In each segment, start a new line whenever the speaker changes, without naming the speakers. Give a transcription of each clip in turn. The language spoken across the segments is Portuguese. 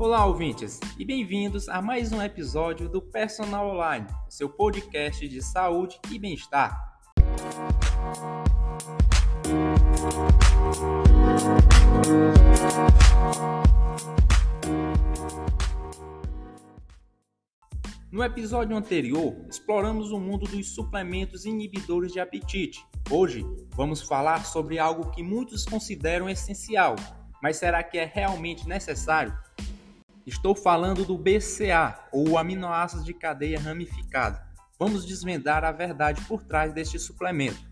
Olá, ouvintes, e bem-vindos a mais um episódio do Personal Online, seu podcast de saúde e bem-estar. No episódio anterior, exploramos o mundo dos suplementos inibidores de apetite. Hoje, vamos falar sobre algo que muitos consideram essencial, mas será que é realmente necessário? Estou falando do BCA, ou aminoácidos de cadeia ramificada. Vamos desvendar a verdade por trás deste suplemento.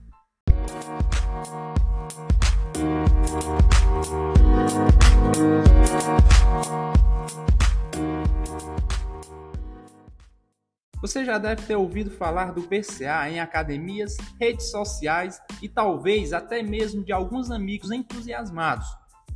Você já deve ter ouvido falar do BCA em academias, redes sociais e talvez até mesmo de alguns amigos entusiasmados.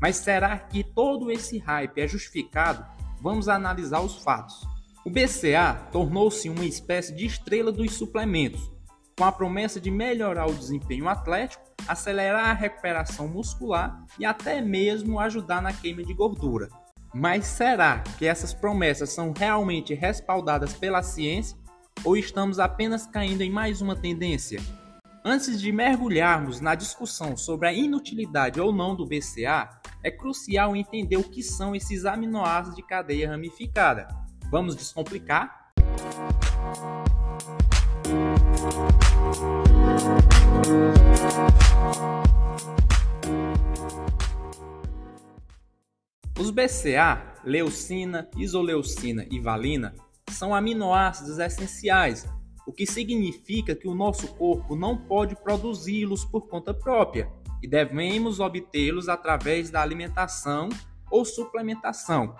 Mas será que todo esse hype é justificado? Vamos analisar os fatos. O BCA tornou-se uma espécie de estrela dos suplementos, com a promessa de melhorar o desempenho atlético, acelerar a recuperação muscular e até mesmo ajudar na queima de gordura. Mas será que essas promessas são realmente respaldadas pela ciência ou estamos apenas caindo em mais uma tendência? Antes de mergulharmos na discussão sobre a inutilidade ou não do BCA, é crucial entender o que são esses aminoácidos de cadeia ramificada. Vamos descomplicar? Os BCA, leucina, isoleucina e valina, são aminoácidos essenciais o que significa que o nosso corpo não pode produzi-los por conta própria e devemos obtê-los através da alimentação ou suplementação.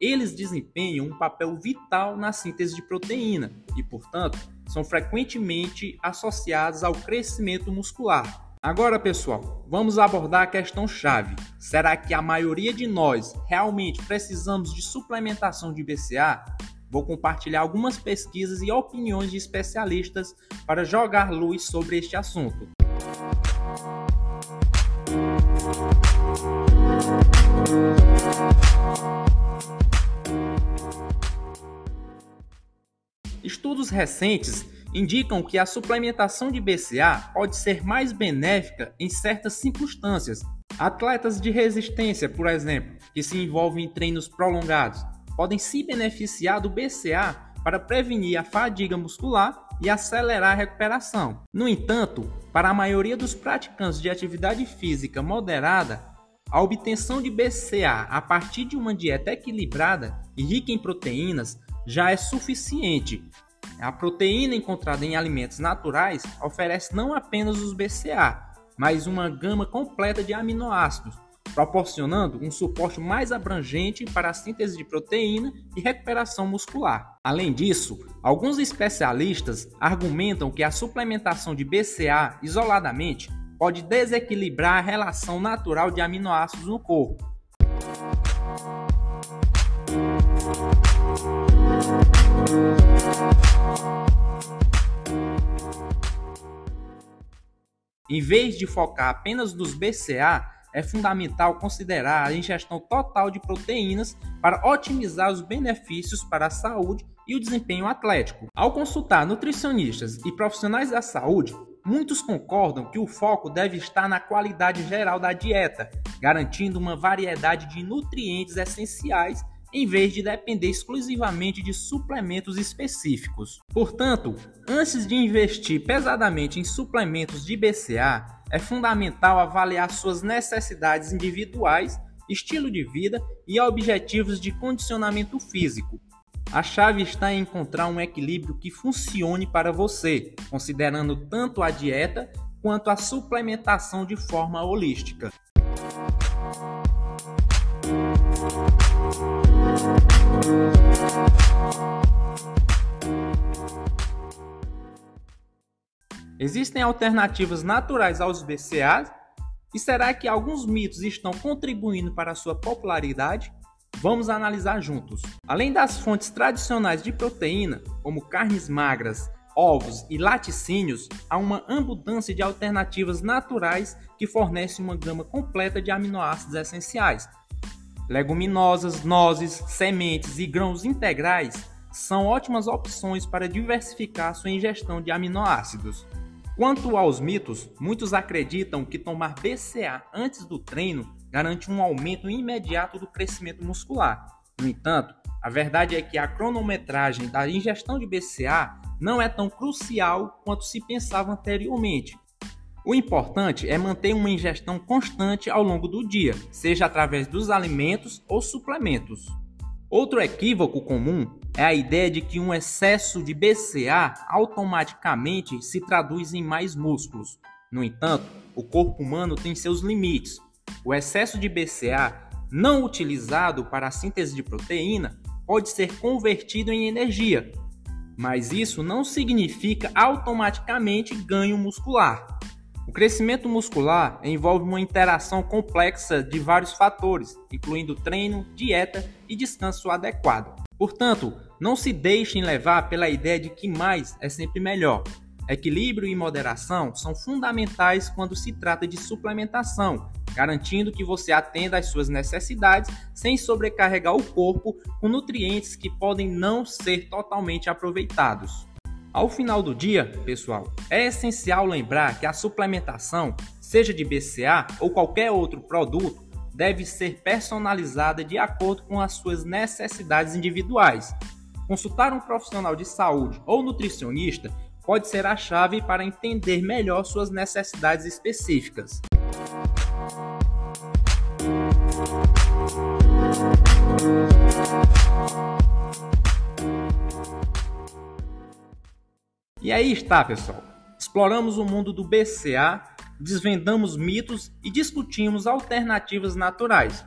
Eles desempenham um papel vital na síntese de proteína e, portanto, são frequentemente associados ao crescimento muscular. Agora, pessoal, vamos abordar a questão chave. Será que a maioria de nós realmente precisamos de suplementação de BCA? Vou compartilhar algumas pesquisas e opiniões de especialistas para jogar luz sobre este assunto. Estudos recentes indicam que a suplementação de BCA pode ser mais benéfica em certas circunstâncias. Atletas de resistência, por exemplo, que se envolvem em treinos prolongados, podem se beneficiar do BCA para prevenir a fadiga muscular e acelerar a recuperação. No entanto, para a maioria dos praticantes de atividade física moderada, a obtenção de BCA a partir de uma dieta equilibrada e rica em proteínas já é suficiente. A proteína encontrada em alimentos naturais oferece não apenas os BCA, mas uma gama completa de aminoácidos, proporcionando um suporte mais abrangente para a síntese de proteína e recuperação muscular. Além disso, alguns especialistas argumentam que a suplementação de BCA isoladamente pode desequilibrar a relação natural de aminoácidos no corpo. Em vez de focar apenas nos BCA, é fundamental considerar a ingestão total de proteínas para otimizar os benefícios para a saúde e o desempenho atlético. Ao consultar nutricionistas e profissionais da saúde, muitos concordam que o foco deve estar na qualidade geral da dieta, garantindo uma variedade de nutrientes essenciais em vez de depender exclusivamente de suplementos específicos. Portanto, antes de investir pesadamente em suplementos de BCA, é fundamental avaliar suas necessidades individuais, estilo de vida e objetivos de condicionamento físico. A chave está em encontrar um equilíbrio que funcione para você, considerando tanto a dieta quanto a suplementação de forma holística. Existem alternativas naturais aos BCAAs? E será que alguns mitos estão contribuindo para a sua popularidade? Vamos analisar juntos. Além das fontes tradicionais de proteína, como carnes magras, ovos e laticínios, há uma abundância de alternativas naturais que fornecem uma gama completa de aminoácidos essenciais. Leguminosas, nozes, sementes e grãos integrais são ótimas opções para diversificar sua ingestão de aminoácidos. Quanto aos mitos, muitos acreditam que tomar BCA antes do treino garante um aumento imediato do crescimento muscular. No entanto, a verdade é que a cronometragem da ingestão de BCA não é tão crucial quanto se pensava anteriormente. O importante é manter uma ingestão constante ao longo do dia, seja através dos alimentos ou suplementos. Outro equívoco comum é a ideia de que um excesso de BCA automaticamente se traduz em mais músculos. No entanto, o corpo humano tem seus limites. O excesso de BCA não utilizado para a síntese de proteína pode ser convertido em energia, mas isso não significa automaticamente ganho muscular. O crescimento muscular envolve uma interação complexa de vários fatores, incluindo treino, dieta e descanso adequado. Portanto, não se deixem levar pela ideia de que mais é sempre melhor. Equilíbrio e moderação são fundamentais quando se trata de suplementação, garantindo que você atenda às suas necessidades sem sobrecarregar o corpo com nutrientes que podem não ser totalmente aproveitados. Ao final do dia, pessoal, é essencial lembrar que a suplementação, seja de BCA ou qualquer outro produto, deve ser personalizada de acordo com as suas necessidades individuais. Consultar um profissional de saúde ou nutricionista pode ser a chave para entender melhor suas necessidades específicas. E aí está, pessoal. Exploramos o mundo do BCA, desvendamos mitos e discutimos alternativas naturais.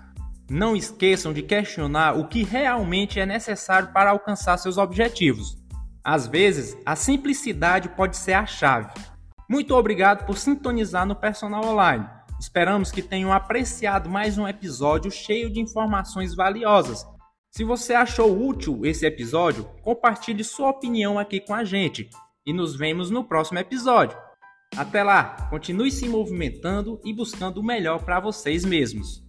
Não esqueçam de questionar o que realmente é necessário para alcançar seus objetivos. Às vezes, a simplicidade pode ser a chave. Muito obrigado por sintonizar no Personal Online. Esperamos que tenham apreciado mais um episódio cheio de informações valiosas. Se você achou útil esse episódio, compartilhe sua opinião aqui com a gente e nos vemos no próximo episódio. Até lá, continue se movimentando e buscando o melhor para vocês mesmos.